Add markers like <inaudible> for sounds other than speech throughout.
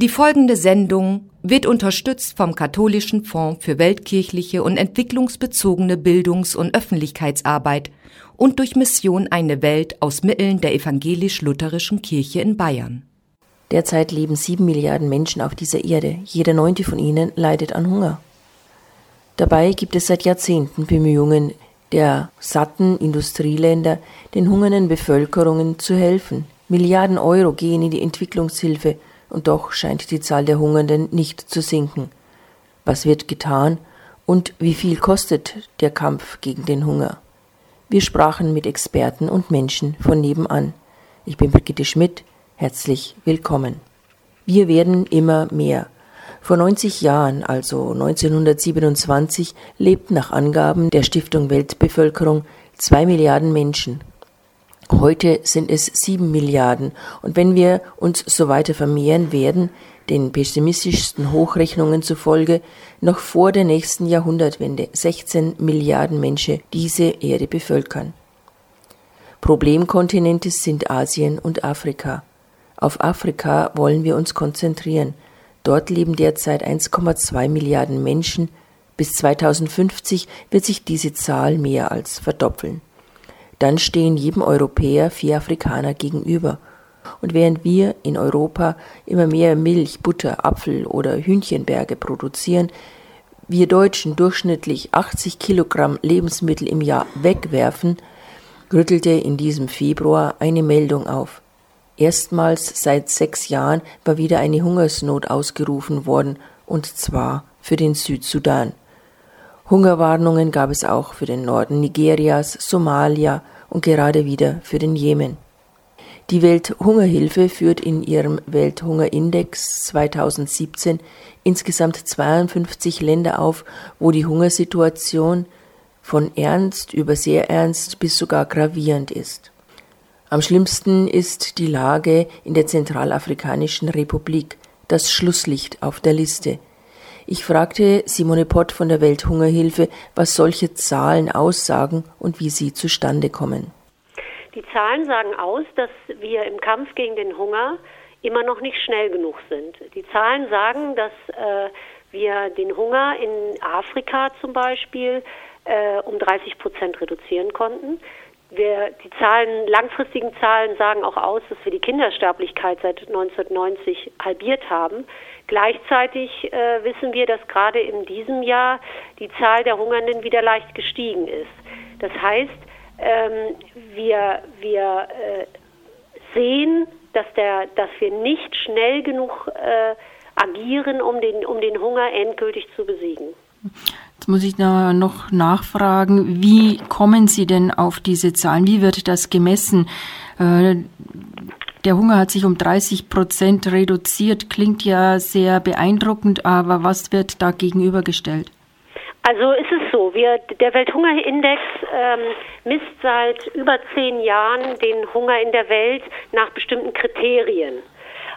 Die folgende Sendung wird unterstützt vom Katholischen Fonds für weltkirchliche und entwicklungsbezogene Bildungs- und Öffentlichkeitsarbeit und durch Mission Eine Welt aus Mitteln der evangelisch-lutherischen Kirche in Bayern. Derzeit leben sieben Milliarden Menschen auf dieser Erde. Jeder neunte von ihnen leidet an Hunger. Dabei gibt es seit Jahrzehnten Bemühungen der satten Industrieländer, den hungernden Bevölkerungen zu helfen. Milliarden Euro gehen in die Entwicklungshilfe und doch scheint die Zahl der Hungernden nicht zu sinken. Was wird getan und wie viel kostet der Kampf gegen den Hunger? Wir sprachen mit Experten und Menschen von nebenan. Ich bin Brigitte Schmidt, herzlich willkommen. Wir werden immer mehr. Vor 90 Jahren, also 1927, lebten nach Angaben der Stiftung Weltbevölkerung zwei Milliarden Menschen. Heute sind es sieben Milliarden. Und wenn wir uns so weiter vermehren werden, den pessimistischsten Hochrechnungen zufolge, noch vor der nächsten Jahrhundertwende 16 Milliarden Menschen diese Erde bevölkern. Problemkontinente sind Asien und Afrika. Auf Afrika wollen wir uns konzentrieren. Dort leben derzeit 1,2 Milliarden Menschen. Bis 2050 wird sich diese Zahl mehr als verdoppeln dann stehen jedem Europäer vier Afrikaner gegenüber. Und während wir in Europa immer mehr Milch, Butter, Apfel oder Hühnchenberge produzieren, wir Deutschen durchschnittlich 80 Kilogramm Lebensmittel im Jahr wegwerfen, rüttelte in diesem Februar eine Meldung auf. Erstmals seit sechs Jahren war wieder eine Hungersnot ausgerufen worden, und zwar für den Südsudan. Hungerwarnungen gab es auch für den Norden Nigerias, Somalia und gerade wieder für den Jemen. Die Welthungerhilfe führt in ihrem Welthungerindex 2017 insgesamt 52 Länder auf, wo die Hungersituation von ernst über sehr ernst bis sogar gravierend ist. Am schlimmsten ist die Lage in der Zentralafrikanischen Republik, das Schlusslicht auf der Liste. Ich fragte Simone Pott von der Welthungerhilfe, was solche Zahlen aussagen und wie sie zustande kommen. Die Zahlen sagen aus, dass wir im Kampf gegen den Hunger immer noch nicht schnell genug sind. Die Zahlen sagen, dass äh, wir den Hunger in Afrika zum Beispiel äh, um 30 Prozent reduzieren konnten. Wir, die Zahlen, langfristigen Zahlen sagen auch aus, dass wir die Kindersterblichkeit seit 1990 halbiert haben. Gleichzeitig äh, wissen wir, dass gerade in diesem Jahr die Zahl der Hungernden wieder leicht gestiegen ist. Das heißt, ähm, wir, wir äh, sehen, dass, der, dass wir nicht schnell genug äh, agieren, um den, um den Hunger endgültig zu besiegen. Jetzt muss ich noch nachfragen, wie kommen Sie denn auf diese Zahlen? Wie wird das gemessen? Der Hunger hat sich um 30 Prozent reduziert. Klingt ja sehr beeindruckend, aber was wird da gegenübergestellt? Also ist es so, wir, der Welthungerindex ähm, misst seit über zehn Jahren den Hunger in der Welt nach bestimmten Kriterien.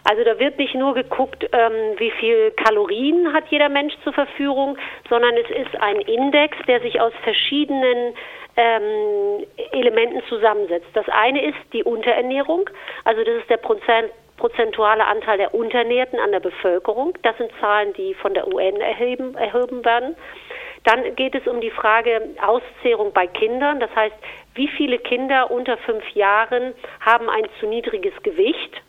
Also da wird nicht nur geguckt, ähm, wie viel Kalorien hat jeder Mensch zur Verfügung, sondern es ist ein Index, der sich aus verschiedenen ähm, Elementen zusammensetzt. Das eine ist die Unterernährung, also das ist der Prozent, prozentuale Anteil der Unternährten an der Bevölkerung. Das sind Zahlen, die von der UN erheben, erhoben werden. Dann geht es um die Frage Auszehrung bei Kindern. Das heißt, wie viele Kinder unter fünf Jahren haben ein zu niedriges Gewicht?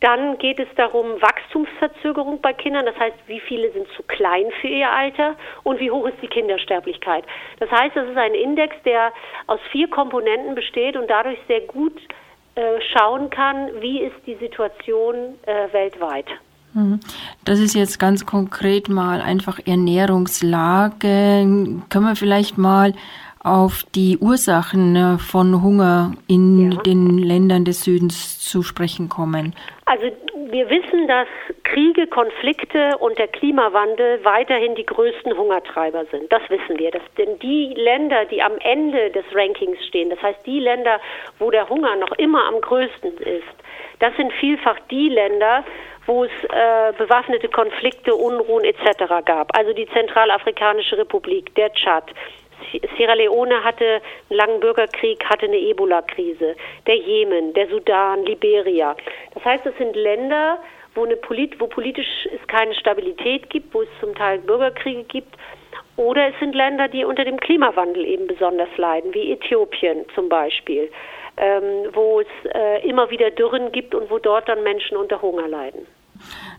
Dann geht es darum, Wachstumsverzögerung bei Kindern, das heißt, wie viele sind zu klein für ihr Alter und wie hoch ist die Kindersterblichkeit. Das heißt, das ist ein Index, der aus vier Komponenten besteht und dadurch sehr gut äh, schauen kann, wie ist die Situation äh, weltweit. Mhm. Das ist jetzt ganz konkret mal einfach Ernährungslage. Können wir vielleicht mal auf die Ursachen äh, von Hunger in ja. den Ländern des Südens zu sprechen kommen? Also wir wissen, dass Kriege, Konflikte und der Klimawandel weiterhin die größten Hungertreiber sind. Das wissen wir. Das, denn die Länder, die am Ende des Rankings stehen, das heißt die Länder, wo der Hunger noch immer am größten ist, das sind vielfach die Länder, wo es äh, bewaffnete Konflikte, Unruhen etc. gab. Also die Zentralafrikanische Republik, der Tschad, Sierra Leone hatte einen langen Bürgerkrieg, hatte eine Ebola-Krise, der Jemen, der Sudan, Liberia. Das heißt, es sind Länder, wo, eine Polit wo politisch es keine Stabilität gibt, wo es zum Teil Bürgerkriege gibt. Oder es sind Länder, die unter dem Klimawandel eben besonders leiden, wie Äthiopien zum Beispiel, ähm, wo es äh, immer wieder Dürren gibt und wo dort dann Menschen unter Hunger leiden.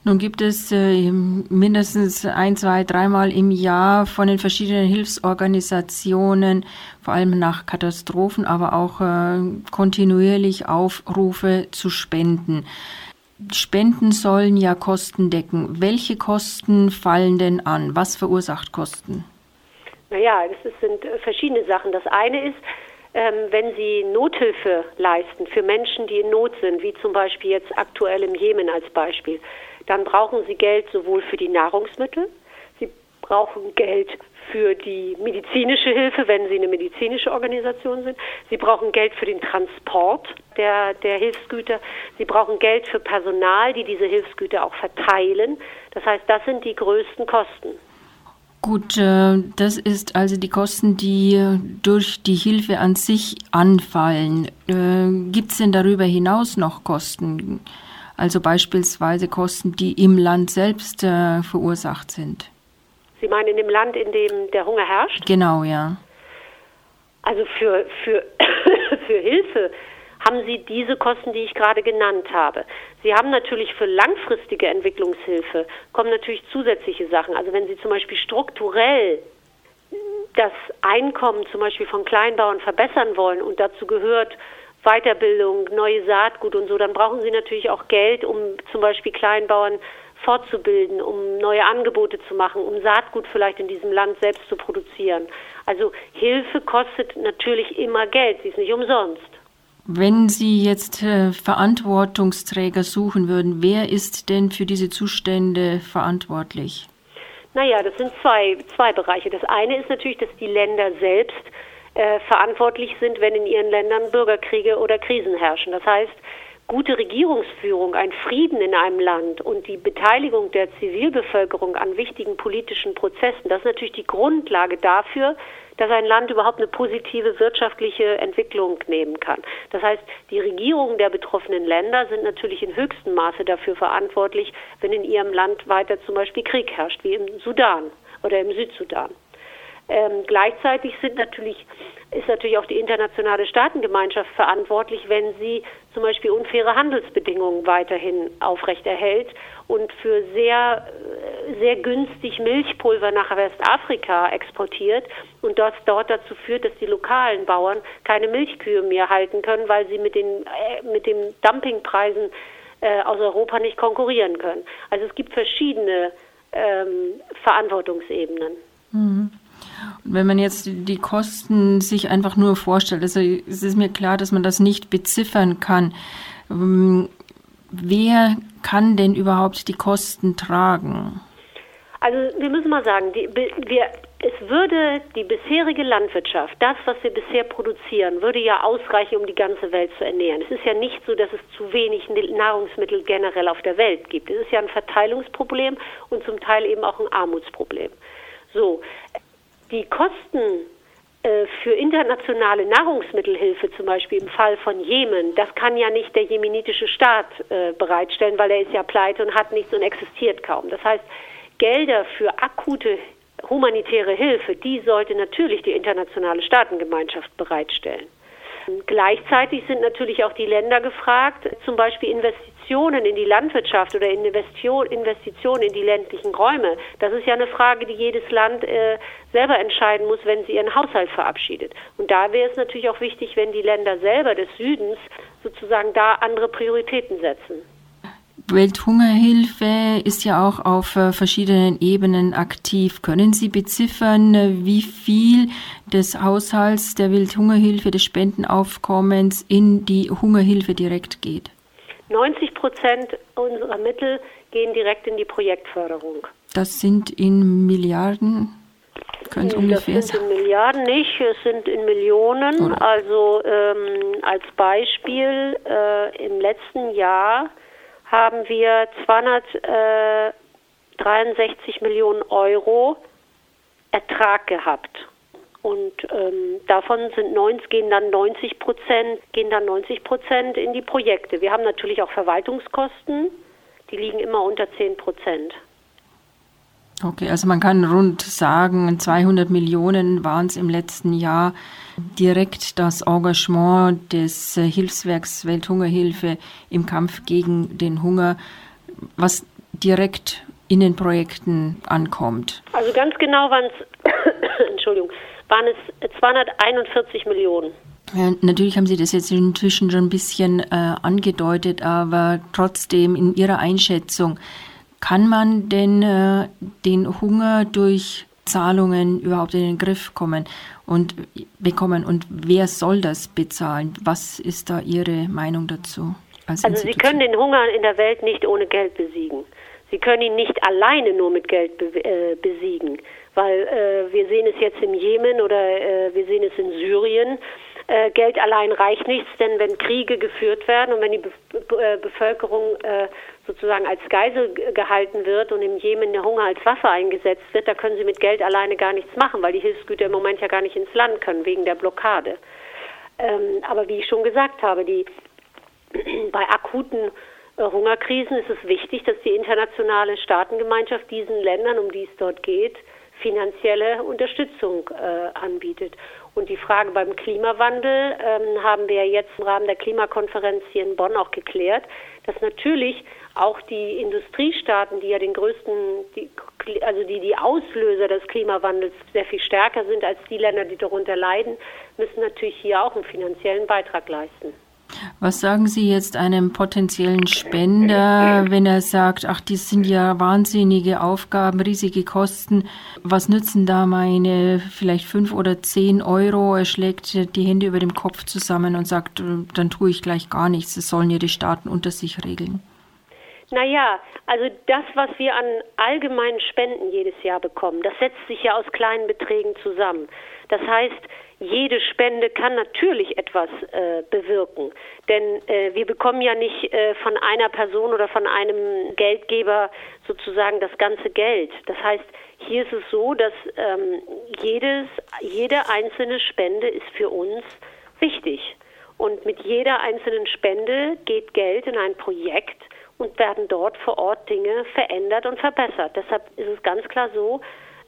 Nun gibt es äh, mindestens ein, zwei, dreimal im Jahr von den verschiedenen Hilfsorganisationen, vor allem nach Katastrophen, aber auch äh, kontinuierlich Aufrufe zu spenden. Spenden sollen ja Kosten decken. Welche Kosten fallen denn an? Was verursacht Kosten? Naja, das sind äh, verschiedene Sachen. Das eine ist, wenn Sie Nothilfe leisten für Menschen, die in Not sind, wie zum Beispiel jetzt aktuell im Jemen als Beispiel, dann brauchen Sie Geld sowohl für die Nahrungsmittel, Sie brauchen Geld für die medizinische Hilfe, wenn Sie eine medizinische Organisation sind. Sie brauchen Geld für den Transport der, der Hilfsgüter. Sie brauchen Geld für Personal, die diese Hilfsgüter auch verteilen. Das heißt, das sind die größten Kosten. Gut, äh, das ist also die Kosten, die durch die Hilfe an sich anfallen. Äh, Gibt es denn darüber hinaus noch Kosten? Also beispielsweise Kosten, die im Land selbst äh, verursacht sind? Sie meinen in dem Land, in dem der Hunger herrscht? Genau, ja. Also für, für, <coughs> für Hilfe haben Sie diese Kosten, die ich gerade genannt habe. Sie haben natürlich für langfristige Entwicklungshilfe kommen natürlich zusätzliche Sachen. Also wenn Sie zum Beispiel strukturell das Einkommen zum Beispiel von Kleinbauern verbessern wollen und dazu gehört Weiterbildung, neue Saatgut und so, dann brauchen Sie natürlich auch Geld, um zum Beispiel Kleinbauern fortzubilden, um neue Angebote zu machen, um Saatgut vielleicht in diesem Land selbst zu produzieren. Also Hilfe kostet natürlich immer Geld, sie ist nicht umsonst. Wenn Sie jetzt äh, Verantwortungsträger suchen würden, wer ist denn für diese Zustände verantwortlich? Naja, das sind zwei, zwei Bereiche. Das eine ist natürlich, dass die Länder selbst äh, verantwortlich sind, wenn in ihren Ländern Bürgerkriege oder Krisen herrschen. Das heißt, gute Regierungsführung, ein Frieden in einem Land und die Beteiligung der Zivilbevölkerung an wichtigen politischen Prozessen, das ist natürlich die Grundlage dafür, dass ein Land überhaupt eine positive wirtschaftliche Entwicklung nehmen kann. Das heißt, die Regierungen der betroffenen Länder sind natürlich in höchstem Maße dafür verantwortlich, wenn in ihrem Land weiter zum Beispiel Krieg herrscht, wie im Sudan oder im Südsudan. Ähm, gleichzeitig sind natürlich, ist natürlich auch die internationale Staatengemeinschaft verantwortlich, wenn sie zum Beispiel unfaire Handelsbedingungen weiterhin aufrechterhält und für sehr, äh, sehr günstig Milchpulver nach Westafrika exportiert und das dort dazu führt, dass die lokalen Bauern keine Milchkühe mehr halten können, weil sie mit den, äh, mit den Dumpingpreisen äh, aus Europa nicht konkurrieren können. Also es gibt verschiedene ähm, Verantwortungsebenen. Mhm. Und wenn man jetzt die Kosten sich einfach nur vorstellt, also es ist mir klar, dass man das nicht beziffern kann. Ähm, wer kann denn überhaupt die Kosten tragen? Also wir müssen mal sagen, die, wir, es würde die bisherige Landwirtschaft, das, was wir bisher produzieren, würde ja ausreichen, um die ganze Welt zu ernähren. Es ist ja nicht so, dass es zu wenig Nahrungsmittel generell auf der Welt gibt. Es ist ja ein Verteilungsproblem und zum Teil eben auch ein Armutsproblem. So, die Kosten äh, für internationale Nahrungsmittelhilfe, zum Beispiel im Fall von Jemen, das kann ja nicht der jemenitische Staat äh, bereitstellen, weil er ist ja pleite und hat nichts und existiert kaum. Das heißt, Gelder für akute humanitäre Hilfe, die sollte natürlich die internationale Staatengemeinschaft bereitstellen. Gleichzeitig sind natürlich auch die Länder gefragt, zum Beispiel Investitionen in die Landwirtschaft oder Investitionen in die ländlichen Räume. Das ist ja eine Frage, die jedes Land äh, selber entscheiden muss, wenn sie ihren Haushalt verabschiedet. Und da wäre es natürlich auch wichtig, wenn die Länder selber des Südens sozusagen da andere Prioritäten setzen. Welthungerhilfe ist ja auch auf äh, verschiedenen Ebenen aktiv. Können Sie beziffern, äh, wie viel des Haushalts der Welthungerhilfe, des Spendenaufkommens in die Hungerhilfe direkt geht? 90 Prozent unserer Mittel gehen direkt in die Projektförderung. Das sind in Milliarden? Können Sie ungefähr das sind in Milliarden nicht, es sind in Millionen. Oder? Also ähm, als Beispiel äh, im letzten Jahr haben wir 263 Millionen Euro Ertrag gehabt. Und ähm, davon sind 90, gehen dann 90 Prozent, gehen dann 90 Prozent in die Projekte. Wir haben natürlich auch Verwaltungskosten. Die liegen immer unter 10 Prozent. Okay, also man kann rund sagen, 200 Millionen waren es im letzten Jahr direkt das Engagement des äh, Hilfswerks Welthungerhilfe im Kampf gegen den Hunger, was direkt in den Projekten ankommt. Also ganz genau waren es, <coughs> Entschuldigung, waren es 241 Millionen. Ja, natürlich haben Sie das jetzt inzwischen schon ein bisschen äh, angedeutet, aber trotzdem in Ihrer Einschätzung, kann man denn äh, den Hunger durch Zahlungen überhaupt in den Griff kommen und bekommen und wer soll das bezahlen? Was ist da Ihre Meinung dazu? Als also Sie können den Hunger in der Welt nicht ohne Geld besiegen. Sie können ihn nicht alleine nur mit Geld be äh, besiegen, weil äh, wir sehen es jetzt im Jemen oder äh, wir sehen es in Syrien äh, Geld allein reicht nichts, denn wenn Kriege geführt werden und wenn die Be Be äh, Bevölkerung äh, sozusagen als Geisel gehalten wird und im Jemen der Hunger als Waffe eingesetzt wird, da können sie mit Geld alleine gar nichts machen, weil die Hilfsgüter im Moment ja gar nicht ins Land können wegen der Blockade. Ähm, aber wie ich schon gesagt habe, die <clears throat> bei akuten äh, Hungerkrisen ist es wichtig, dass die internationale Staatengemeinschaft diesen Ländern, um die es dort geht, finanzielle Unterstützung äh, anbietet. Und die Frage beim Klimawandel ähm, haben wir jetzt im Rahmen der Klimakonferenz hier in Bonn auch geklärt, dass natürlich auch die Industriestaaten, die ja den größten, die, also die die Auslöser des Klimawandels sehr viel stärker sind als die Länder, die darunter leiden, müssen natürlich hier auch einen finanziellen Beitrag leisten. Was sagen Sie jetzt einem potenziellen Spender, wenn er sagt, ach, die sind ja wahnsinnige Aufgaben, riesige Kosten. Was nützen da meine vielleicht fünf oder zehn Euro? Er schlägt die Hände über dem Kopf zusammen und sagt, dann tue ich gleich gar nichts. Das sollen ja die Staaten unter sich regeln. Naja, also das, was wir an allgemeinen Spenden jedes Jahr bekommen, das setzt sich ja aus kleinen Beträgen zusammen. Das heißt, jede Spende kann natürlich etwas äh, bewirken. Denn äh, wir bekommen ja nicht äh, von einer Person oder von einem Geldgeber sozusagen das ganze Geld. Das heißt, hier ist es so, dass ähm, jedes, jede einzelne Spende ist für uns wichtig. Und mit jeder einzelnen Spende geht Geld in ein Projekt und werden dort vor Ort Dinge verändert und verbessert. Deshalb ist es ganz klar so,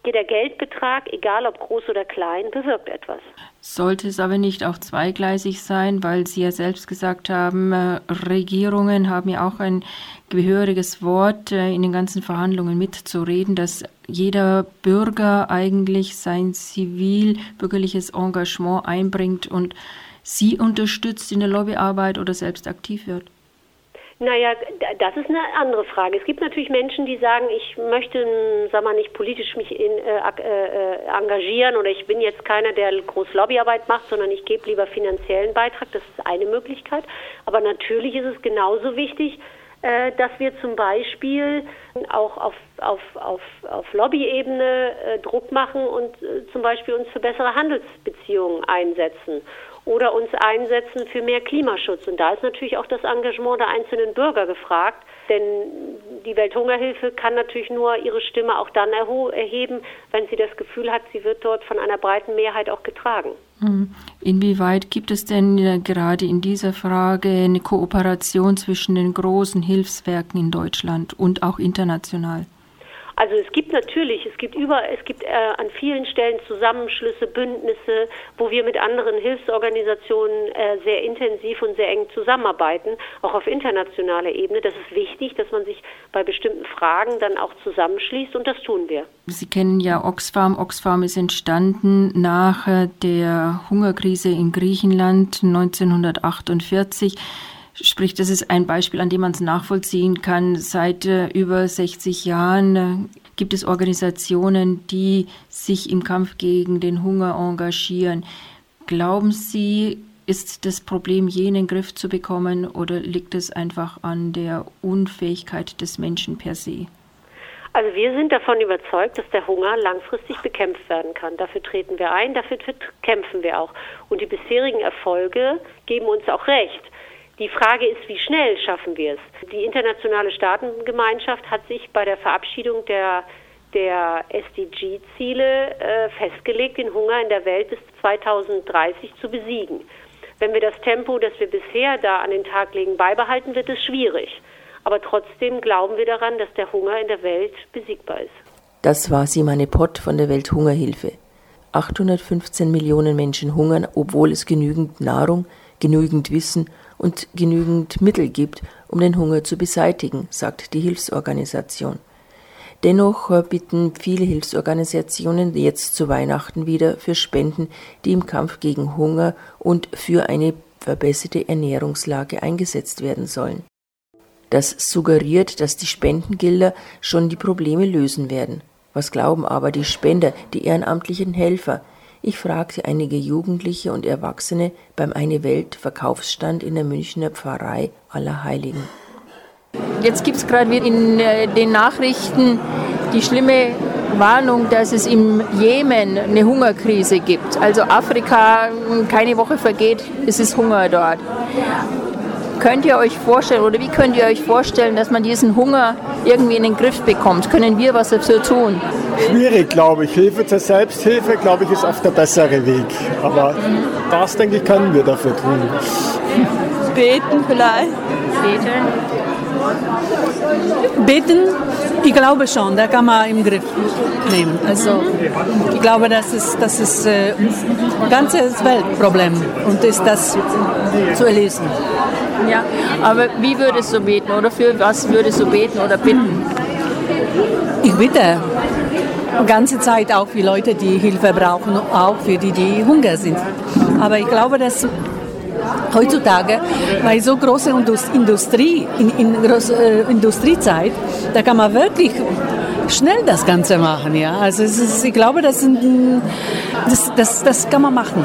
jeder Geldbetrag, egal ob groß oder klein, bewirkt etwas. Sollte es aber nicht auch zweigleisig sein, weil Sie ja selbst gesagt haben, äh, Regierungen haben ja auch ein gehöriges Wort äh, in den ganzen Verhandlungen mitzureden, dass jeder Bürger eigentlich sein zivil-bürgerliches Engagement einbringt und Sie unterstützt in der Lobbyarbeit oder selbst aktiv wird. Naja, das ist eine andere Frage. Es gibt natürlich Menschen, die sagen, ich möchte, sag mal, nicht politisch mich in, äh, äh, engagieren oder ich bin jetzt keiner, der groß Lobbyarbeit macht, sondern ich gebe lieber finanziellen Beitrag. Das ist eine Möglichkeit. Aber natürlich ist es genauso wichtig, äh, dass wir zum Beispiel auch auf, auf, auf, auf Lobbyebene äh, Druck machen und äh, zum Beispiel uns für bessere Handelsbeziehungen einsetzen oder uns einsetzen für mehr Klimaschutz. Und da ist natürlich auch das Engagement der einzelnen Bürger gefragt, denn die Welthungerhilfe kann natürlich nur ihre Stimme auch dann erheben, wenn sie das Gefühl hat, sie wird dort von einer breiten Mehrheit auch getragen. Hm. Inwieweit gibt es denn äh, gerade in dieser Frage eine Kooperation zwischen den großen Hilfswerken in Deutschland und auch international? Also es gibt natürlich, es gibt über, es gibt äh, an vielen Stellen Zusammenschlüsse, Bündnisse, wo wir mit anderen Hilfsorganisationen äh, sehr intensiv und sehr eng zusammenarbeiten, auch auf internationaler Ebene. Das ist wichtig, dass man sich bei bestimmten Fragen dann auch zusammenschließt und das tun wir. Sie kennen ja Oxfam. Oxfam ist entstanden nach äh, der Hungerkrise in Griechenland 1948. Sprich, das ist ein Beispiel, an dem man es nachvollziehen kann. Seit äh, über 60 Jahren äh, gibt es Organisationen, die sich im Kampf gegen den Hunger engagieren. Glauben Sie, ist das Problem je in den Griff zu bekommen oder liegt es einfach an der Unfähigkeit des Menschen per se? Also wir sind davon überzeugt, dass der Hunger langfristig bekämpft werden kann. Dafür treten wir ein, dafür kämpfen wir auch. Und die bisherigen Erfolge geben uns auch recht. Die Frage ist, wie schnell schaffen wir es? Die internationale Staatengemeinschaft hat sich bei der Verabschiedung der, der SDG-Ziele äh, festgelegt, den Hunger in der Welt bis 2030 zu besiegen. Wenn wir das Tempo, das wir bisher da an den Tag legen, beibehalten, wird es schwierig. Aber trotzdem glauben wir daran, dass der Hunger in der Welt besiegbar ist. Das war Simone Pott von der Welthungerhilfe. 815 Millionen Menschen hungern, obwohl es genügend Nahrung, genügend Wissen und genügend Mittel gibt, um den Hunger zu beseitigen, sagt die Hilfsorganisation. Dennoch bitten viele Hilfsorganisationen jetzt zu Weihnachten wieder für Spenden, die im Kampf gegen Hunger und für eine verbesserte Ernährungslage eingesetzt werden sollen. Das suggeriert, dass die Spendengelder schon die Probleme lösen werden. Was glauben aber die Spender, die ehrenamtlichen Helfer? Ich fragte einige Jugendliche und Erwachsene beim Eine Welt Verkaufsstand in der Münchner Pfarrei Allerheiligen. Jetzt gibt es gerade in äh, den Nachrichten die schlimme Warnung, dass es im Jemen eine Hungerkrise gibt. Also Afrika, keine Woche vergeht, es ist Hunger dort. Könnt ihr euch vorstellen oder wie könnt ihr euch vorstellen, dass man diesen Hunger irgendwie in den Griff bekommt? Können wir was dafür tun? Schwierig, glaube ich. Hilfe zur Selbsthilfe, glaube ich, ist oft der bessere Weg. Aber das, denke ich, können wir dafür tun. Beten vielleicht. Beten. Beten, ich glaube schon, da kann man im Griff nehmen. Also ich glaube, das ist das ist äh, ein ganzes Weltproblem und ist das zu erlesen. Ja, aber wie würdest du beten oder für was würdest du beten oder bitten? Ich bitte ganze Zeit auch für Leute, die Hilfe brauchen, auch für die, die Hunger sind. Aber ich glaube, dass heutzutage bei so großer Industrie, in, in großer äh, Industriezeit, da kann man wirklich schnell das Ganze machen. Ja? Also ist, ich glaube, das, das, das, das kann man machen.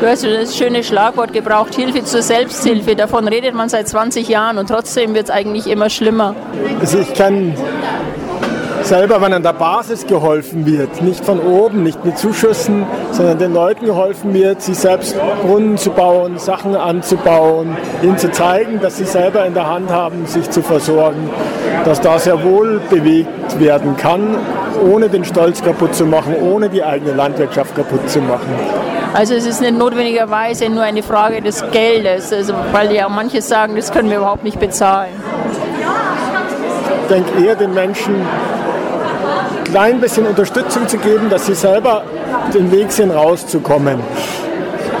Du hast das schöne Schlagwort gebraucht, Hilfe zur Selbsthilfe. Davon redet man seit 20 Jahren und trotzdem wird es eigentlich immer schlimmer. Also ich kann selber, wenn an der Basis geholfen wird, nicht von oben, nicht mit Zuschüssen, sondern den Leuten geholfen wird, sich selbst Brunnen zu bauen, Sachen anzubauen, ihnen zu zeigen, dass sie selber in der Hand haben, sich zu versorgen, dass da sehr wohl bewegt werden kann, ohne den Stolz kaputt zu machen, ohne die eigene Landwirtschaft kaputt zu machen. Also es ist nicht notwendigerweise nur eine Frage des Geldes, also weil ja manche sagen, das können wir überhaupt nicht bezahlen. Ich denke eher den Menschen klein bisschen Unterstützung zu geben, dass sie selber den Weg sehen, rauszukommen.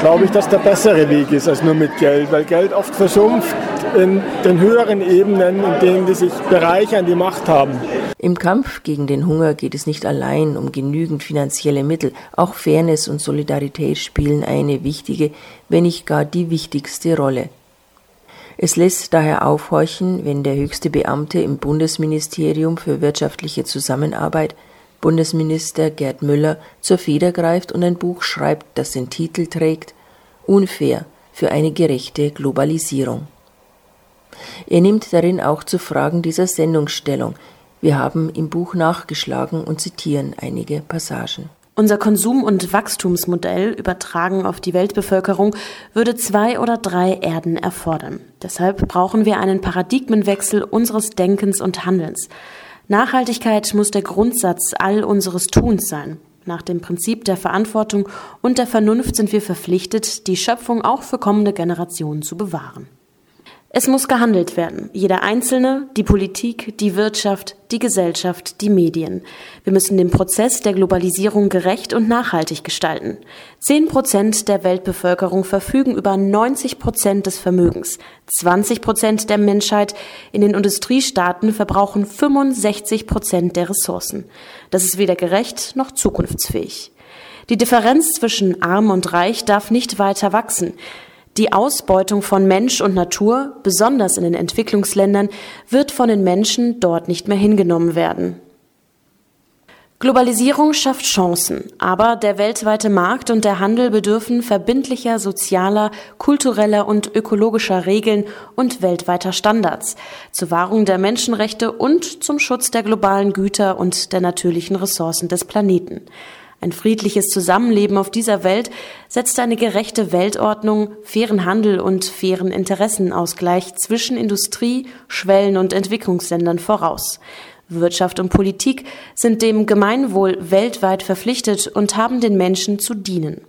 Glaube ich, dass der bessere Weg ist als nur mit Geld, weil Geld oft versumpft in den höheren Ebenen, in denen die sich bereichern, die Macht haben. Im Kampf gegen den Hunger geht es nicht allein um genügend finanzielle Mittel. Auch Fairness und Solidarität spielen eine wichtige, wenn nicht gar die wichtigste Rolle. Es lässt daher aufhorchen, wenn der höchste Beamte im Bundesministerium für wirtschaftliche Zusammenarbeit, Bundesminister Gerd Müller, zur Feder greift und ein Buch schreibt, das den Titel trägt Unfair für eine gerechte Globalisierung. Er nimmt darin auch zu Fragen dieser Sendungsstellung. Wir haben im Buch nachgeschlagen und zitieren einige Passagen. Unser Konsum- und Wachstumsmodell, übertragen auf die Weltbevölkerung, würde zwei oder drei Erden erfordern. Deshalb brauchen wir einen Paradigmenwechsel unseres Denkens und Handelns. Nachhaltigkeit muss der Grundsatz all unseres Tuns sein. Nach dem Prinzip der Verantwortung und der Vernunft sind wir verpflichtet, die Schöpfung auch für kommende Generationen zu bewahren. Es muss gehandelt werden. Jeder Einzelne, die Politik, die Wirtschaft, die Gesellschaft, die Medien. Wir müssen den Prozess der Globalisierung gerecht und nachhaltig gestalten. Zehn Prozent der Weltbevölkerung verfügen über 90 Prozent des Vermögens. 20 Prozent der Menschheit in den Industriestaaten verbrauchen 65 Prozent der Ressourcen. Das ist weder gerecht noch zukunftsfähig. Die Differenz zwischen arm und reich darf nicht weiter wachsen. Die Ausbeutung von Mensch und Natur, besonders in den Entwicklungsländern, wird von den Menschen dort nicht mehr hingenommen werden. Globalisierung schafft Chancen, aber der weltweite Markt und der Handel bedürfen verbindlicher sozialer, kultureller und ökologischer Regeln und weltweiter Standards zur Wahrung der Menschenrechte und zum Schutz der globalen Güter und der natürlichen Ressourcen des Planeten. Ein friedliches Zusammenleben auf dieser Welt setzt eine gerechte Weltordnung, fairen Handel und fairen Interessenausgleich zwischen Industrie, Schwellen- und Entwicklungsländern voraus. Wirtschaft und Politik sind dem Gemeinwohl weltweit verpflichtet und haben den Menschen zu dienen.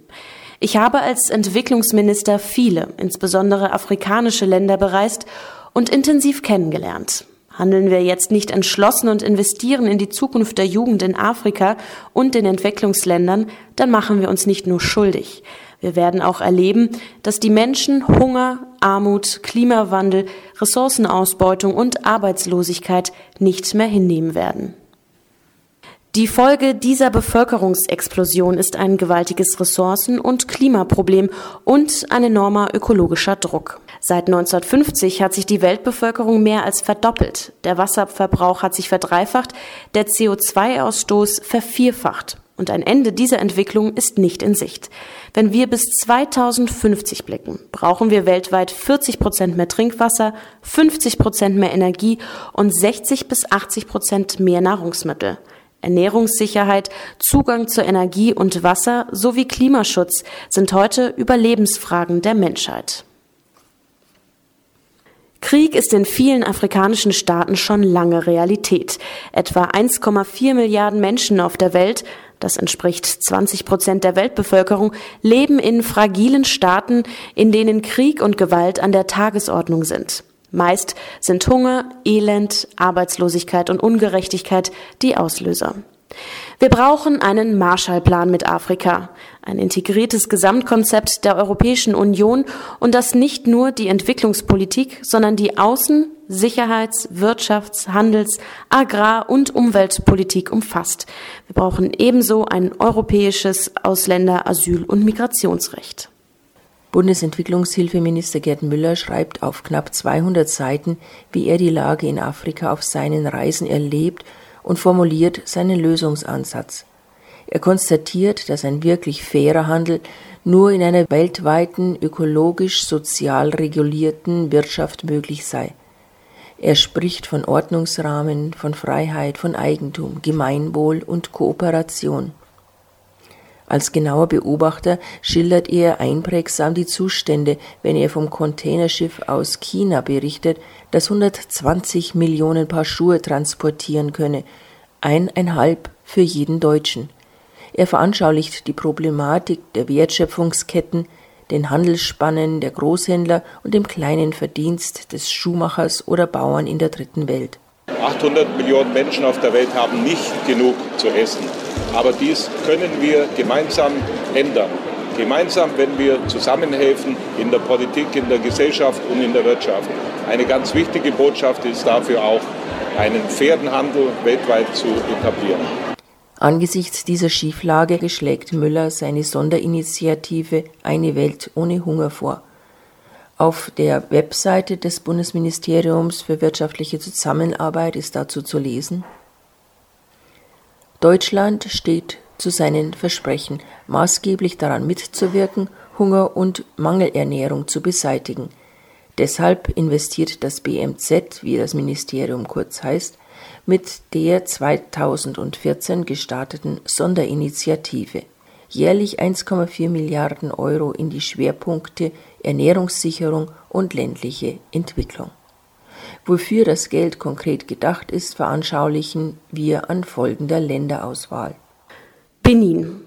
Ich habe als Entwicklungsminister viele, insbesondere afrikanische Länder bereist und intensiv kennengelernt. Handeln wir jetzt nicht entschlossen und investieren in die Zukunft der Jugend in Afrika und den Entwicklungsländern, dann machen wir uns nicht nur schuldig. Wir werden auch erleben, dass die Menschen Hunger, Armut, Klimawandel, Ressourcenausbeutung und Arbeitslosigkeit nicht mehr hinnehmen werden. Die Folge dieser Bevölkerungsexplosion ist ein gewaltiges Ressourcen- und Klimaproblem und ein enormer ökologischer Druck. Seit 1950 hat sich die Weltbevölkerung mehr als verdoppelt. Der Wasserverbrauch hat sich verdreifacht, der CO2-Ausstoß vervierfacht. Und ein Ende dieser Entwicklung ist nicht in Sicht. Wenn wir bis 2050 blicken, brauchen wir weltweit 40 Prozent mehr Trinkwasser, 50 Prozent mehr Energie und 60 bis 80 Prozent mehr Nahrungsmittel. Ernährungssicherheit, Zugang zu Energie und Wasser sowie Klimaschutz sind heute Überlebensfragen der Menschheit. Krieg ist in vielen afrikanischen Staaten schon lange Realität. Etwa 1,4 Milliarden Menschen auf der Welt, das entspricht 20 Prozent der Weltbevölkerung, leben in fragilen Staaten, in denen Krieg und Gewalt an der Tagesordnung sind. Meist sind Hunger, Elend, Arbeitslosigkeit und Ungerechtigkeit die Auslöser. Wir brauchen einen Marshallplan mit Afrika, ein integriertes Gesamtkonzept der Europäischen Union und das nicht nur die Entwicklungspolitik, sondern die Außen-, Sicherheits-, Wirtschafts-, Handels-, Agrar- und Umweltpolitik umfasst. Wir brauchen ebenso ein europäisches Ausländer-, Asyl- und Migrationsrecht. Bundesentwicklungshilfeminister Gerd Müller schreibt auf knapp 200 Seiten, wie er die Lage in Afrika auf seinen Reisen erlebt und formuliert seinen Lösungsansatz. Er konstatiert, dass ein wirklich fairer Handel nur in einer weltweiten, ökologisch-sozial regulierten Wirtschaft möglich sei. Er spricht von Ordnungsrahmen, von Freiheit, von Eigentum, Gemeinwohl und Kooperation. Als genauer Beobachter schildert er einprägsam die Zustände, wenn er vom Containerschiff aus China berichtet, das 120 Millionen Paar Schuhe transportieren könne, eineinhalb für jeden Deutschen. Er veranschaulicht die Problematik der Wertschöpfungsketten, den Handelsspannen der Großhändler und dem kleinen Verdienst des Schuhmachers oder Bauern in der dritten Welt. 800 Millionen Menschen auf der Welt haben nicht genug zu essen. Aber dies können wir gemeinsam ändern. Gemeinsam, wenn wir zusammenhelfen in der Politik, in der Gesellschaft und in der Wirtschaft. Eine ganz wichtige Botschaft ist dafür auch, einen fairen Handel weltweit zu etablieren. Angesichts dieser Schieflage schlägt Müller seine Sonderinitiative Eine Welt ohne Hunger vor. Auf der Webseite des Bundesministeriums für wirtschaftliche Zusammenarbeit ist dazu zu lesen, Deutschland steht zu seinen Versprechen, maßgeblich daran mitzuwirken, Hunger und Mangelernährung zu beseitigen. Deshalb investiert das BMZ, wie das Ministerium kurz heißt, mit der 2014 gestarteten Sonderinitiative jährlich 1,4 Milliarden Euro in die Schwerpunkte Ernährungssicherung und ländliche Entwicklung. Wofür das Geld konkret gedacht ist, veranschaulichen wir an folgender Länderauswahl. Benin.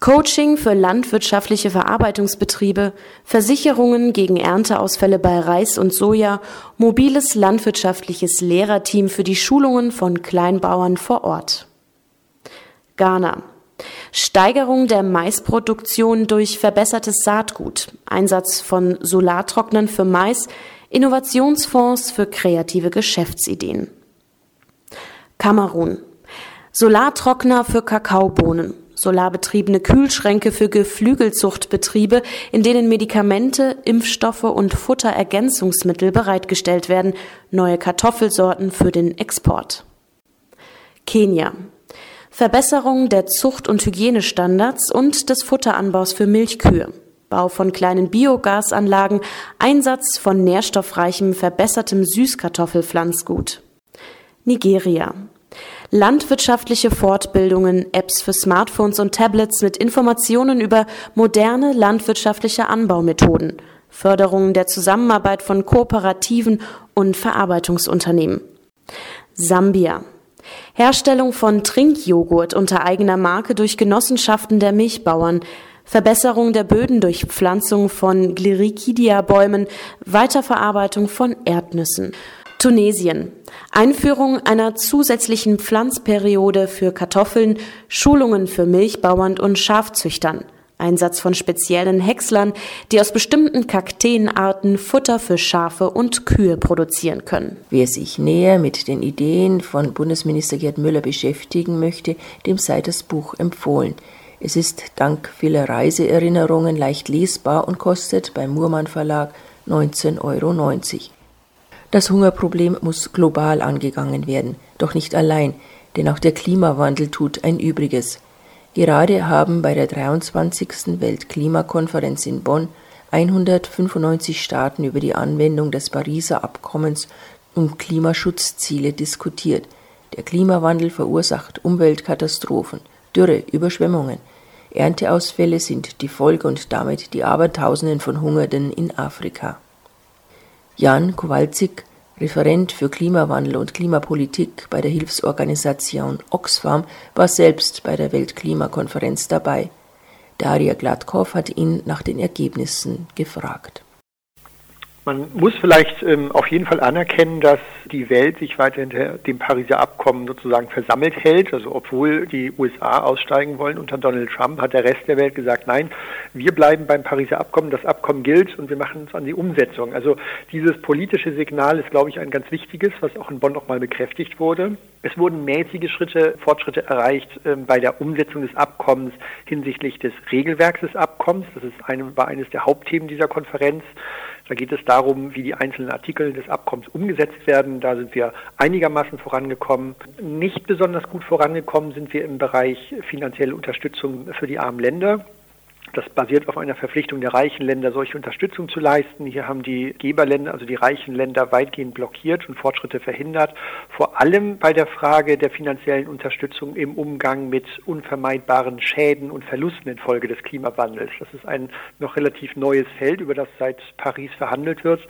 Coaching für landwirtschaftliche Verarbeitungsbetriebe, Versicherungen gegen Ernteausfälle bei Reis und Soja, mobiles landwirtschaftliches Lehrerteam für die Schulungen von Kleinbauern vor Ort. Ghana. Steigerung der Maisproduktion durch verbessertes Saatgut, Einsatz von Solartrocknern für Mais, Innovationsfonds für kreative Geschäftsideen. Kamerun. Solartrockner für Kakaobohnen, solarbetriebene Kühlschränke für Geflügelzuchtbetriebe, in denen Medikamente, Impfstoffe und Futterergänzungsmittel bereitgestellt werden, neue Kartoffelsorten für den Export. Kenia. Verbesserung der Zucht- und Hygienestandards und des Futteranbaus für Milchkühe. Bau von kleinen Biogasanlagen, Einsatz von nährstoffreichem, verbessertem Süßkartoffelpflanzgut. Nigeria. Landwirtschaftliche Fortbildungen, Apps für Smartphones und Tablets mit Informationen über moderne landwirtschaftliche Anbaumethoden, Förderung der Zusammenarbeit von Kooperativen und Verarbeitungsunternehmen. Sambia. Herstellung von Trinkjoghurt unter eigener Marke durch Genossenschaften der Milchbauern, Verbesserung der Böden durch Pflanzung von Glirikidia-Bäumen, Weiterverarbeitung von Erdnüssen. Tunesien. Einführung einer zusätzlichen Pflanzperiode für Kartoffeln, Schulungen für Milchbauern und Schafzüchtern. Einsatz von speziellen Häckslern, die aus bestimmten Kakteenarten Futter für Schafe und Kühe produzieren können. Wer sich näher mit den Ideen von Bundesminister Gerd Müller beschäftigen möchte, dem sei das Buch empfohlen. Es ist dank vieler Reiseerinnerungen leicht lesbar und kostet beim Murmann Verlag 19,90 Euro. Das Hungerproblem muss global angegangen werden, doch nicht allein, denn auch der Klimawandel tut ein Übriges. Gerade haben bei der 23. Weltklimakonferenz in Bonn 195 Staaten über die Anwendung des Pariser Abkommens um Klimaschutzziele diskutiert. Der Klimawandel verursacht Umweltkatastrophen, Dürre, Überschwemmungen. Ernteausfälle sind die Folge und damit die Abertausenden von Hungernden in Afrika. Jan Kowalczyk Referent für Klimawandel und Klimapolitik bei der Hilfsorganisation Oxfam, war selbst bei der Weltklimakonferenz dabei. Daria Gladkow hat ihn nach den Ergebnissen gefragt. Man muss vielleicht ähm, auf jeden Fall anerkennen, dass die Welt sich weiter hinter dem Pariser Abkommen sozusagen versammelt hält. Also obwohl die USA aussteigen wollen unter Donald Trump, hat der Rest der Welt gesagt, nein, wir bleiben beim Pariser Abkommen, das Abkommen gilt und wir machen uns an die Umsetzung. Also dieses politische Signal ist, glaube ich, ein ganz wichtiges, was auch in Bonn nochmal bekräftigt wurde. Es wurden mäßige Schritte, Fortschritte erreicht ähm, bei der Umsetzung des Abkommens hinsichtlich des Regelwerks des Abkommens. Das ist eine, war eines der Hauptthemen dieser Konferenz. Da geht es darum, wie die einzelnen Artikel des Abkommens umgesetzt werden. Da sind wir einigermaßen vorangekommen. Nicht besonders gut vorangekommen sind wir im Bereich finanzielle Unterstützung für die armen Länder. Das basiert auf einer Verpflichtung der reichen Länder, solche Unterstützung zu leisten. Hier haben die Geberländer, also die reichen Länder, weitgehend blockiert und Fortschritte verhindert. Vor allem bei der Frage der finanziellen Unterstützung im Umgang mit unvermeidbaren Schäden und Verlusten infolge des Klimawandels. Das ist ein noch relativ neues Feld, über das seit Paris verhandelt wird.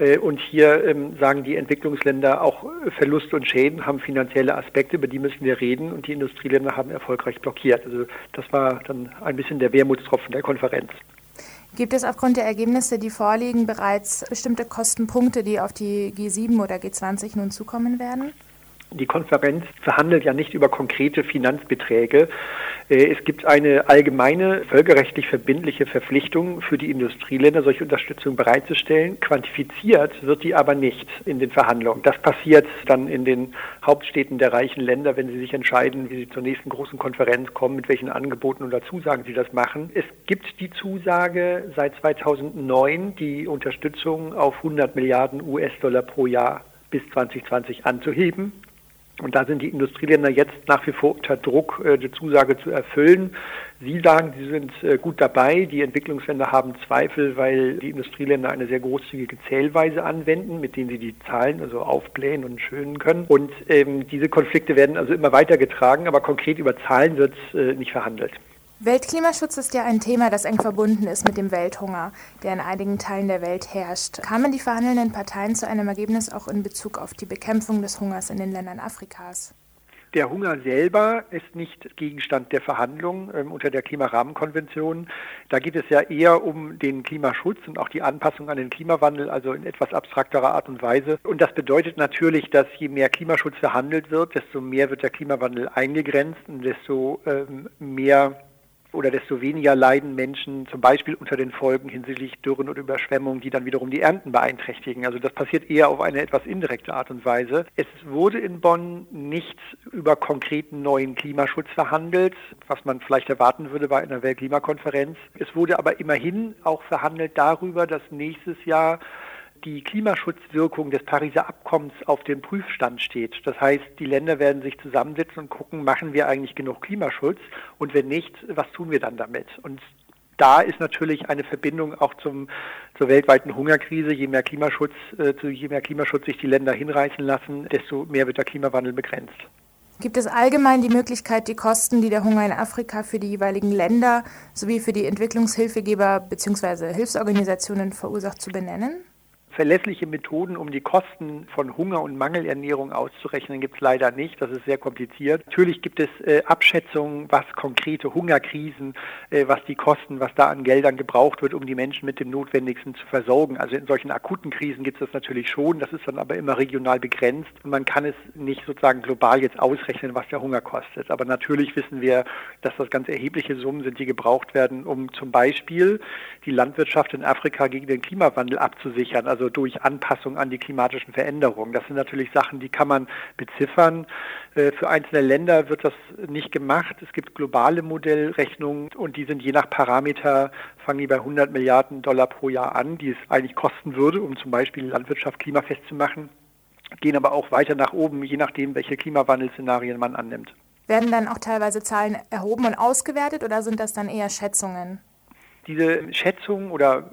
Äh, und hier ähm, sagen die Entwicklungsländer auch Verluste und Schäden haben finanzielle Aspekte, über die müssen wir reden und die Industrieländer haben erfolgreich blockiert. Also das war dann ein bisschen der Wermutstropfen der Konferenz. Gibt es aufgrund der Ergebnisse, die vorliegen, bereits bestimmte Kostenpunkte, die auf die G7 oder G20 nun zukommen werden? Die Konferenz verhandelt ja nicht über konkrete Finanzbeträge. Äh, es gibt eine allgemeine, völkerrechtlich verbindliche Verpflichtung für die Industrieländer, solche Unterstützung bereitzustellen. Quantifiziert wird die aber nicht in den Verhandlungen. Das passiert dann in den Hauptstädten der reichen Länder, wenn sie sich entscheiden, wie sie zur nächsten großen Konferenz kommen, mit welchen Angeboten oder Zusagen sie das machen. Es gibt die Zusage seit 2009, die Unterstützung auf 100 Milliarden US-Dollar pro Jahr bis 2020 anzuheben. Und da sind die Industrieländer jetzt nach wie vor unter Druck, äh, die Zusage zu erfüllen. Sie sagen, sie sind äh, gut dabei. Die Entwicklungsländer haben Zweifel, weil die Industrieländer eine sehr großzügige Zählweise anwenden, mit denen sie die Zahlen also aufblähen und schönen können. Und ähm, diese Konflikte werden also immer weitergetragen, aber konkret über Zahlen wird äh, nicht verhandelt. Weltklimaschutz ist ja ein Thema, das eng verbunden ist mit dem Welthunger, der in einigen Teilen der Welt herrscht. Kamen die verhandelnden Parteien zu einem Ergebnis auch in Bezug auf die Bekämpfung des Hungers in den Ländern Afrikas? Der Hunger selber ist nicht Gegenstand der Verhandlungen ähm, unter der Klimarahmenkonvention. Da geht es ja eher um den Klimaschutz und auch die Anpassung an den Klimawandel, also in etwas abstrakterer Art und Weise. Und das bedeutet natürlich, dass je mehr Klimaschutz verhandelt wird, desto mehr wird der Klimawandel eingegrenzt und desto ähm, mehr oder desto weniger leiden Menschen zum Beispiel unter den Folgen hinsichtlich Dürren und Überschwemmungen, die dann wiederum die Ernten beeinträchtigen. Also das passiert eher auf eine etwas indirekte Art und Weise. Es wurde in Bonn nicht über konkreten neuen Klimaschutz verhandelt, was man vielleicht erwarten würde bei einer Weltklimakonferenz. Es wurde aber immerhin auch verhandelt darüber, dass nächstes Jahr die Klimaschutzwirkung des Pariser Abkommens auf dem Prüfstand steht. Das heißt, die Länder werden sich zusammensetzen und gucken, machen wir eigentlich genug Klimaschutz und wenn nicht, was tun wir dann damit? Und da ist natürlich eine Verbindung auch zum, zur weltweiten Hungerkrise. Je mehr Klimaschutz, äh, je mehr Klimaschutz sich die Länder hinreißen lassen, desto mehr wird der Klimawandel begrenzt. Gibt es allgemein die Möglichkeit, die Kosten, die der Hunger in Afrika für die jeweiligen Länder sowie für die Entwicklungshilfegeber bzw. Hilfsorganisationen verursacht, zu benennen? Verlässliche Methoden, um die Kosten von Hunger und Mangelernährung auszurechnen, gibt es leider nicht. Das ist sehr kompliziert. Natürlich gibt es äh, Abschätzungen, was konkrete Hungerkrisen, äh, was die Kosten, was da an Geldern gebraucht wird, um die Menschen mit dem Notwendigsten zu versorgen. Also in solchen akuten Krisen gibt es das natürlich schon. Das ist dann aber immer regional begrenzt und man kann es nicht sozusagen global jetzt ausrechnen, was der Hunger kostet. Aber natürlich wissen wir, dass das ganz erhebliche Summen sind, die gebraucht werden, um zum Beispiel die Landwirtschaft in Afrika gegen den Klimawandel abzusichern. Also also durch Anpassung an die klimatischen Veränderungen. Das sind natürlich Sachen, die kann man beziffern. Äh, für einzelne Länder wird das nicht gemacht. Es gibt globale Modellrechnungen und die sind je nach Parameter, fangen die bei 100 Milliarden Dollar pro Jahr an, die es eigentlich kosten würde, um zum Beispiel Landwirtschaft klimafest zu machen, gehen aber auch weiter nach oben, je nachdem, welche Klimawandelszenarien man annimmt. Werden dann auch teilweise Zahlen erhoben und ausgewertet oder sind das dann eher Schätzungen? Diese Schätzungen oder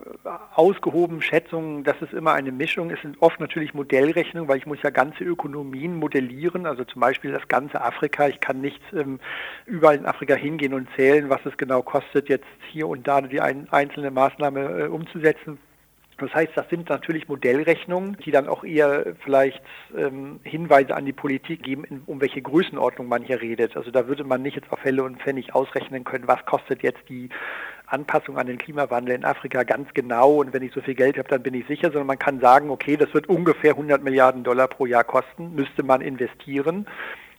ausgehobenen Schätzungen, das ist immer eine Mischung. Es sind oft natürlich Modellrechnungen, weil ich muss ja ganze Ökonomien modellieren, also zum Beispiel das ganze Afrika. Ich kann nicht ähm, überall in Afrika hingehen und zählen, was es genau kostet, jetzt hier und da die ein, einzelne Maßnahme äh, umzusetzen. Das heißt, das sind natürlich Modellrechnungen, die dann auch eher vielleicht ähm, Hinweise an die Politik geben, in, um welche Größenordnung man hier redet. Also da würde man nicht jetzt auf Fälle und Pfennig ausrechnen können, was kostet jetzt die Anpassung an den Klimawandel in Afrika ganz genau und wenn ich so viel Geld habe, dann bin ich sicher, sondern man kann sagen, okay, das wird ungefähr 100 Milliarden Dollar pro Jahr kosten, müsste man investieren,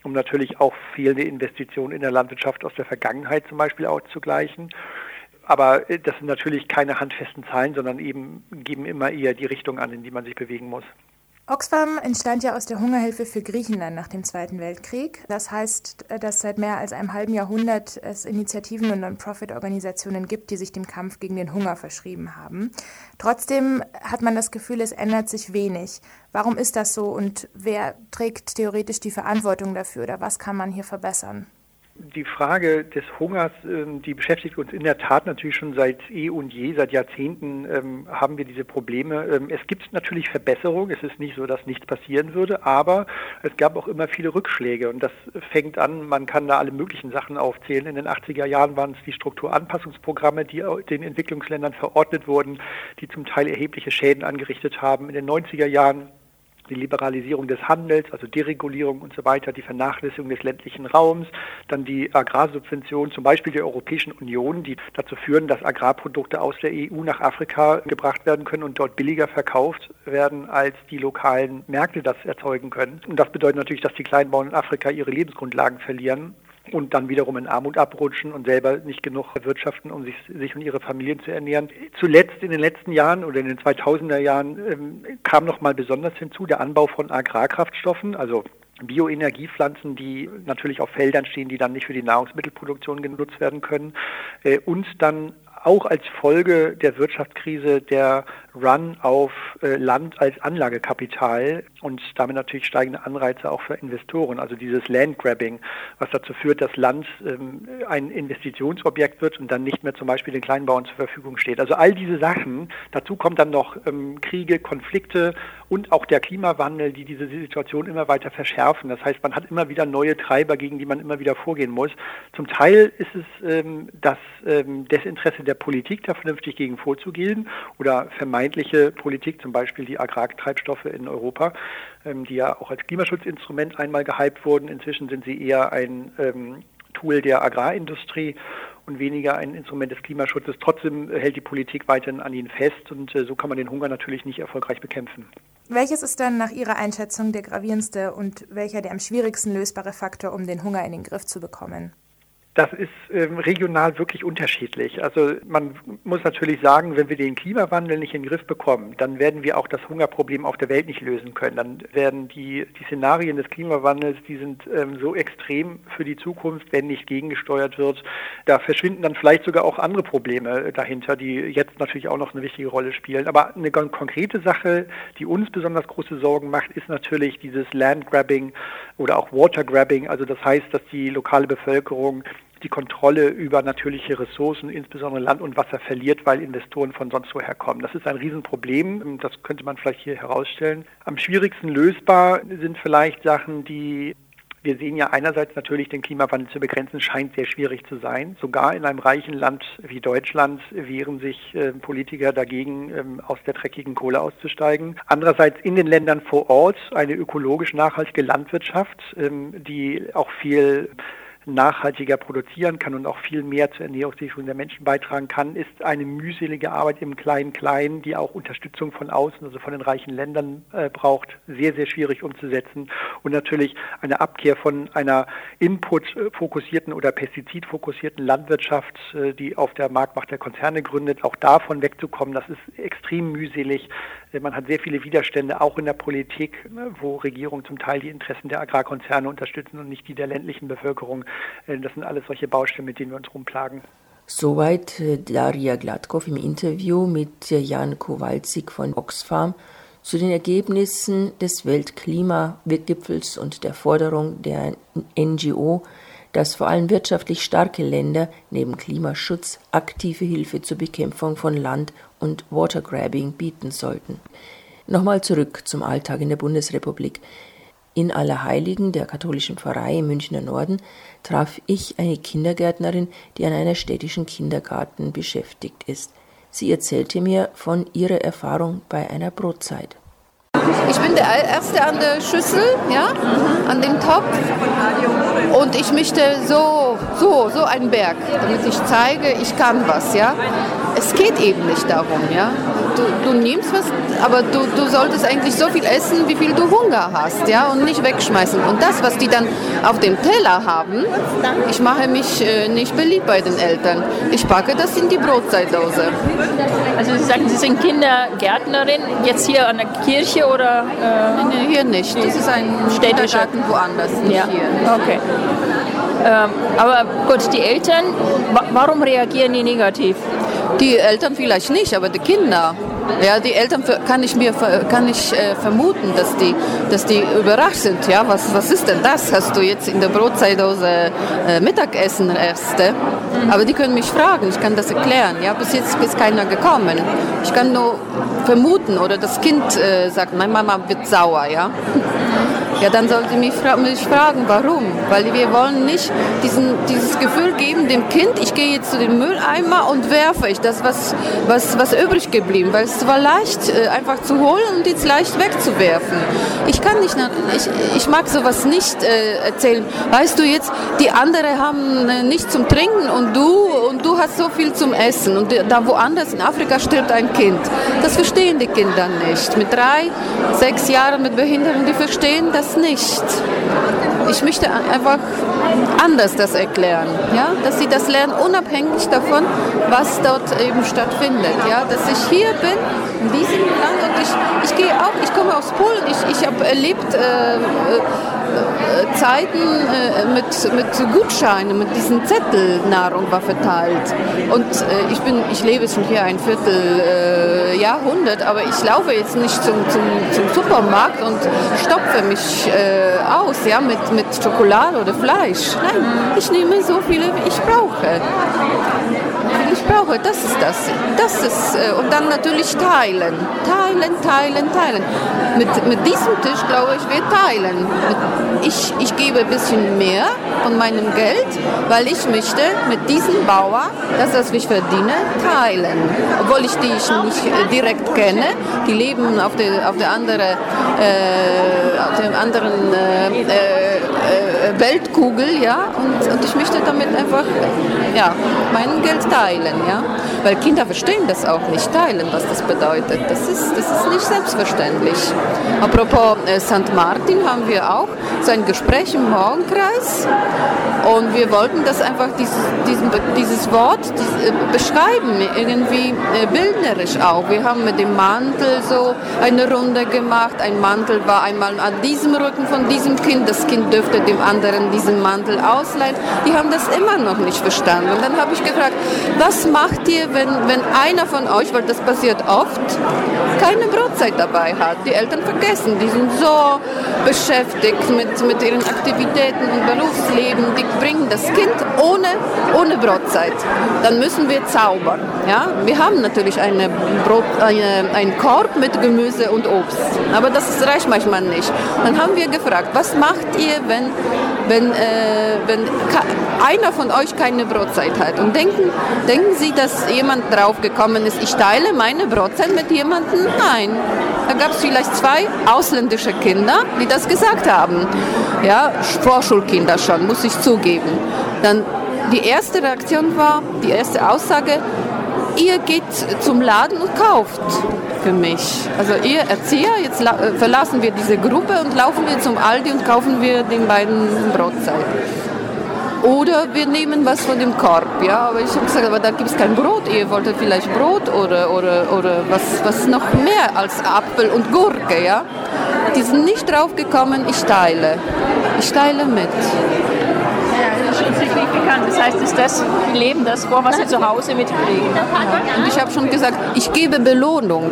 um natürlich auch fehlende Investitionen in der Landwirtschaft aus der Vergangenheit zum Beispiel auszugleichen. Aber äh, das sind natürlich keine handfesten Zahlen, sondern eben geben immer eher die Richtung an, in die man sich bewegen muss. Oxfam entstand ja aus der Hungerhilfe für Griechenland nach dem Zweiten Weltkrieg. Das heißt, dass seit mehr als einem halben Jahrhundert es Initiativen und Non-Profit-Organisationen gibt, die sich dem Kampf gegen den Hunger verschrieben haben. Trotzdem hat man das Gefühl, es ändert sich wenig. Warum ist das so und wer trägt theoretisch die Verantwortung dafür oder was kann man hier verbessern? Die Frage des Hungers, ähm, die beschäftigt uns in der Tat natürlich schon seit eh und je, seit Jahrzehnten ähm, haben wir diese Probleme. Ähm, es gibt natürlich Verbesserungen, es ist nicht so, dass nichts passieren würde, aber es gab auch immer viele Rückschläge und das fängt an, man kann da alle möglichen Sachen aufzählen. In den 80er Jahren waren es die Strukturanpassungsprogramme, die den Entwicklungsländern verordnet wurden, die zum Teil erhebliche Schäden angerichtet haben. In den 90er Jahren die Liberalisierung des Handels, also Deregulierung und so weiter, die Vernachlässigung des ländlichen Raums, dann die Agrarsubventionen, zum Beispiel der Europäischen Union, die dazu führen, dass Agrarprodukte aus der EU nach Afrika gebracht werden können und dort billiger verkauft werden, als die lokalen Märkte das erzeugen können. Und das bedeutet natürlich, dass die Kleinbauern in Afrika ihre Lebensgrundlagen verlieren und dann wiederum in Armut abrutschen und selber nicht genug wirtschaften, um sich, sich und ihre Familien zu ernähren. Zuletzt in den letzten Jahren oder in den 2000er Jahren ähm, kam noch mal besonders hinzu der Anbau von Agrarkraftstoffen, also Bioenergiepflanzen, die natürlich auf Feldern stehen, die dann nicht für die Nahrungsmittelproduktion genutzt werden können. Äh, und dann auch als Folge der Wirtschaftskrise der Run auf äh, Land als Anlagekapital und damit natürlich steigende Anreize auch für Investoren. Also dieses Landgrabbing, was dazu führt, dass Land ähm, ein Investitionsobjekt wird und dann nicht mehr zum Beispiel den Kleinbauern zur Verfügung steht. Also all diese Sachen. Dazu kommt dann noch ähm, Kriege, Konflikte und auch der Klimawandel, die diese Situation immer weiter verschärfen. Das heißt, man hat immer wieder neue Treiber, gegen die man immer wieder vorgehen muss. Zum Teil ist es ähm, das Desinteresse der Politik, da vernünftig gegen vorzugehen oder vermeintliche Politik, zum Beispiel die Agrartreibstoffe in Europa, ähm, die ja auch als Klimaschutzinstrument einmal gehypt wurden. Inzwischen sind sie eher ein ähm, Tool der Agrarindustrie und weniger ein Instrument des Klimaschutzes. Trotzdem hält die Politik weiterhin an ihnen fest und äh, so kann man den Hunger natürlich nicht erfolgreich bekämpfen. Welches ist dann nach Ihrer Einschätzung der gravierendste und welcher der am schwierigsten lösbare Faktor, um den Hunger in den Griff zu bekommen? Das ist ähm, regional wirklich unterschiedlich. Also man muss natürlich sagen, wenn wir den Klimawandel nicht in den Griff bekommen, dann werden wir auch das Hungerproblem auf der Welt nicht lösen können. Dann werden die, die Szenarien des Klimawandels, die sind ähm, so extrem für die Zukunft, wenn nicht gegengesteuert wird. Da verschwinden dann vielleicht sogar auch andere Probleme dahinter, die jetzt natürlich auch noch eine wichtige Rolle spielen. Aber eine ganz konkrete Sache, die uns besonders große Sorgen macht, ist natürlich dieses Landgrabbing oder auch Watergrabbing. Also das heißt, dass die lokale Bevölkerung die Kontrolle über natürliche Ressourcen, insbesondere Land und Wasser, verliert, weil Investoren von sonst woher kommen. Das ist ein Riesenproblem. Das könnte man vielleicht hier herausstellen. Am schwierigsten lösbar sind vielleicht Sachen, die Wir sehen ja einerseits natürlich, den Klimawandel zu begrenzen, scheint sehr schwierig zu sein. Sogar in einem reichen Land wie Deutschland wehren sich äh, Politiker dagegen, ähm, aus der dreckigen Kohle auszusteigen. Andererseits in den Ländern vor Ort eine ökologisch nachhaltige Landwirtschaft, ähm, die auch viel nachhaltiger produzieren kann und auch viel mehr zur Ernährungssicherung der Menschen beitragen kann, ist eine mühselige Arbeit im Klein-Klein, die auch Unterstützung von außen, also von den reichen Ländern äh, braucht, sehr, sehr schwierig umzusetzen. Und natürlich eine Abkehr von einer input-fokussierten oder pestizidfokussierten Landwirtschaft, äh, die auf der Marktmacht der Konzerne gründet, auch davon wegzukommen, das ist extrem mühselig. Äh, man hat sehr viele Widerstände, auch in der Politik, ne, wo Regierungen zum Teil die Interessen der Agrarkonzerne unterstützen und nicht die der ländlichen Bevölkerung. Äh, das sind alles solche Baustellen, mit denen wir uns rumplagen. Soweit äh, Daria Gladkow im Interview mit Jan Kowalczyk von Oxfam zu den Ergebnissen des Weltklimagipfels und der Forderung der NGO, dass vor allem wirtschaftlich starke Länder neben Klimaschutz aktive Hilfe zur Bekämpfung von Land- und Watergrabbing bieten sollten. Nochmal zurück zum Alltag in der Bundesrepublik. In Allerheiligen, der katholischen Pfarrei im Münchner Norden, traf ich eine Kindergärtnerin, die an einer städtischen Kindergarten beschäftigt ist. Sie erzählte mir von ihrer Erfahrung bei einer Brotzeit. Ich bin der Erste an der Schüssel, ja, an dem Topf. Und ich möchte so, so, so einen Berg, damit ich zeige, ich kann was, ja. Es geht eben nicht darum, ja. Du, du nimmst was, aber du, du solltest eigentlich so viel essen, wie viel du Hunger hast, ja, und nicht wegschmeißen. Und das, was die dann auf dem Teller haben, ich mache mich äh, nicht beliebt bei den Eltern. Ich packe das in die Brotzeitdose. Also Sie sagen, Sie sind Kindergärtnerin, jetzt hier an der Kirche oder? Äh, nee, hier nicht. Das ist ein städtischer Garten woanders, nicht ja. hier. Okay. Ähm, aber gut, die Eltern, warum reagieren die negativ? Die Eltern vielleicht nicht, aber die Kinder. Ja, die Eltern kann ich mir kann ich äh, vermuten, dass die, dass die überrascht sind. Ja, was, was ist denn das? Hast du jetzt in der Brotzeitdose äh, Mittagessen erste? Mhm. Aber die können mich fragen, ich kann das erklären. Ja, bis jetzt ist keiner gekommen. Ich kann nur vermuten oder das Kind äh, sagt, meine Mama wird sauer. Ja. <laughs> Ja, dann sollte mich, mich fragen, warum? Weil wir wollen nicht diesen, dieses Gefühl geben dem Kind, ich gehe jetzt zu dem Mülleimer und werfe ich das, was, was, was übrig geblieben, weil es war leicht äh, einfach zu holen und jetzt leicht wegzuwerfen. Ich kann nicht, ich, ich mag sowas nicht äh, erzählen. Weißt du jetzt, die anderen haben äh, nichts zum Trinken und du, und du hast so viel zum Essen und da woanders in Afrika stirbt ein Kind. Das verstehen die Kinder nicht. Mit drei, sechs Jahren mit Behinderung, die verstehen das nicht. Ich möchte einfach anders das erklären, ja? dass sie das lernen, unabhängig davon, was dort eben stattfindet. Ja? Dass ich hier bin, in diesem Land und ich, ich gehe auch, ich komme aus Polen, ich, ich habe erlebt äh, äh, Zeiten äh, mit, mit Gutscheinen, mit diesen Zetteln, Nahrung war verteilt. Und äh, ich, bin, ich lebe schon hier ein Viertel äh, Jahrhundert, aber ich laufe jetzt nicht zum, zum, zum Supermarkt und stopfe mich äh, aus ja, mit, mit Schokolade oder Fleisch. Nein, ich nehme so viele, wie ich brauche. Brauche, das ist das. Das ist, äh, und dann natürlich teilen. Teilen, teilen, teilen. Mit, mit diesem Tisch, glaube ich, wir teilen. Ich, ich gebe ein bisschen mehr von meinem Geld, weil ich möchte mit diesem Bauer, das, was ich verdiene, teilen. Obwohl ich die ich nicht äh, direkt kenne. Die leben auf der, auf der, andere, äh, auf der anderen äh, äh, äh, Weltkugel, ja, und, und ich möchte damit einfach ja, mein Geld teilen, ja, weil Kinder verstehen das auch nicht, teilen, was das bedeutet. Das ist, das ist nicht selbstverständlich. Apropos äh, St. Martin haben wir auch so ein Gespräch im Morgenkreis und wir wollten das einfach, dieses, diesen, dieses Wort dies, äh, beschreiben, irgendwie äh, bildnerisch auch. Wir haben mit dem Mantel so eine Runde gemacht. Ein Mantel war einmal an diesem Rücken von diesem Kind. Das Kind dürfte dem anderen diesen Mantel ausleihen. Die haben das immer noch nicht verstanden. Und dann habe ich gefragt, was macht ihr, wenn, wenn einer von euch, weil das passiert oft, keine Brotzeit dabei hat? Die Eltern vergessen, die sind so beschäftigt mit, mit ihren Aktivitäten im Berufsleben, die bringen das Kind ohne, ohne Brotzeit. Dann müssen wir zaubern. Ja? Wir haben natürlich eine Brot, eine, einen Korb mit Gemüse und Obst, aber das reicht manchmal nicht. Dann haben wir gefragt, was macht ihr, wenn, wenn, äh, wenn einer von euch keine Brotzeit hat? Und denken, denken Sie, dass jemand drauf gekommen ist, ich teile meine Brotzeit mit jemandem? Nein. Da gab es vielleicht zwei ausländische Kinder, die das gesagt haben. Ja, Vorschulkinder schon, muss ich zugeben. Dann die erste Reaktion war, die erste Aussage, ihr geht zum Laden und kauft für mich. Also ihr Erzieher, jetzt verlassen wir diese Gruppe und laufen wir zum Aldi und kaufen wir den beiden Brotzeit. Oder wir nehmen was von dem Korb, ja. Aber ich habe gesagt, aber da gibt es kein Brot. Ihr wolltet vielleicht Brot oder, oder, oder was, was noch mehr als Apfel und Gurke, ja. Die sind nicht drauf gekommen, ich teile. Ich teile mit. Ja, das ist schon signifikant. Das heißt, ist das, die leben das vor, was sie zu Hause mitkriegen. Und ich habe schon gesagt, ich gebe Belohnung.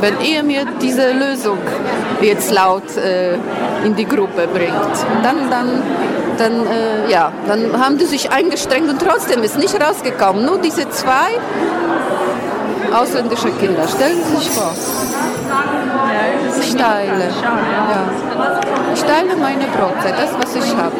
Wenn ihr mir diese Lösung jetzt laut äh, in die Gruppe bringt, dann, dann, dann, äh, ja, dann haben die sich eingestrengt und trotzdem ist nicht rausgekommen. Nur diese zwei ausländische Kinder. Stellen Sie sich vor. Ich teile. Ja. Ich meine Brotzeit, das, was ich habe.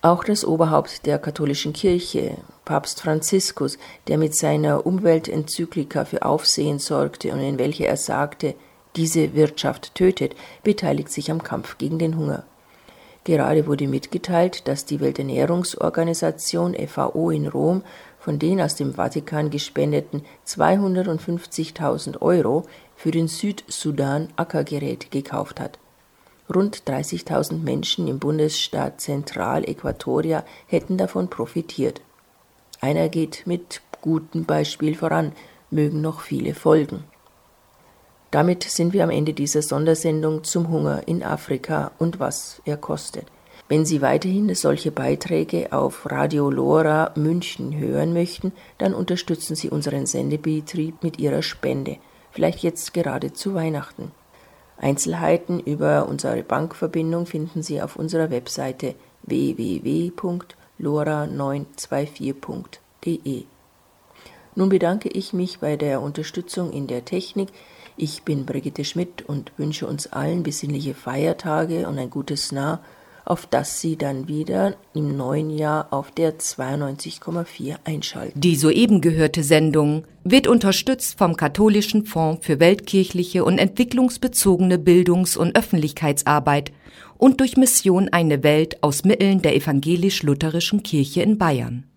Auch das Oberhaupt der katholischen Kirche, Papst Franziskus, der mit seiner Umweltenzyklika für Aufsehen sorgte und in welcher er sagte, diese Wirtschaft tötet, beteiligt sich am Kampf gegen den Hunger. Gerade wurde mitgeteilt, dass die Welternährungsorganisation FAO in Rom von den aus dem Vatikan gespendeten 250.000 Euro für den Südsudan Ackergerät gekauft hat. Rund 30.000 Menschen im Bundesstaat Zentraläquatoria hätten davon profitiert. Einer geht mit gutem Beispiel voran, mögen noch viele folgen. Damit sind wir am Ende dieser Sondersendung zum Hunger in Afrika und was er kostet. Wenn Sie weiterhin solche Beiträge auf Radio Lora München hören möchten, dann unterstützen Sie unseren Sendebetrieb mit Ihrer Spende, vielleicht jetzt gerade zu Weihnachten. Einzelheiten über unsere Bankverbindung finden Sie auf unserer Webseite www.lora924.de. Nun bedanke ich mich bei der Unterstützung in der Technik. Ich bin Brigitte Schmidt und wünsche uns allen besinnliche Feiertage und ein gutes Nah auf das Sie dann wieder im neuen Jahr auf der 92,4 einschalten. Die soeben gehörte Sendung wird unterstützt vom Katholischen Fonds für weltkirchliche und entwicklungsbezogene Bildungs- und Öffentlichkeitsarbeit und durch Mission Eine Welt aus Mitteln der evangelisch-lutherischen Kirche in Bayern.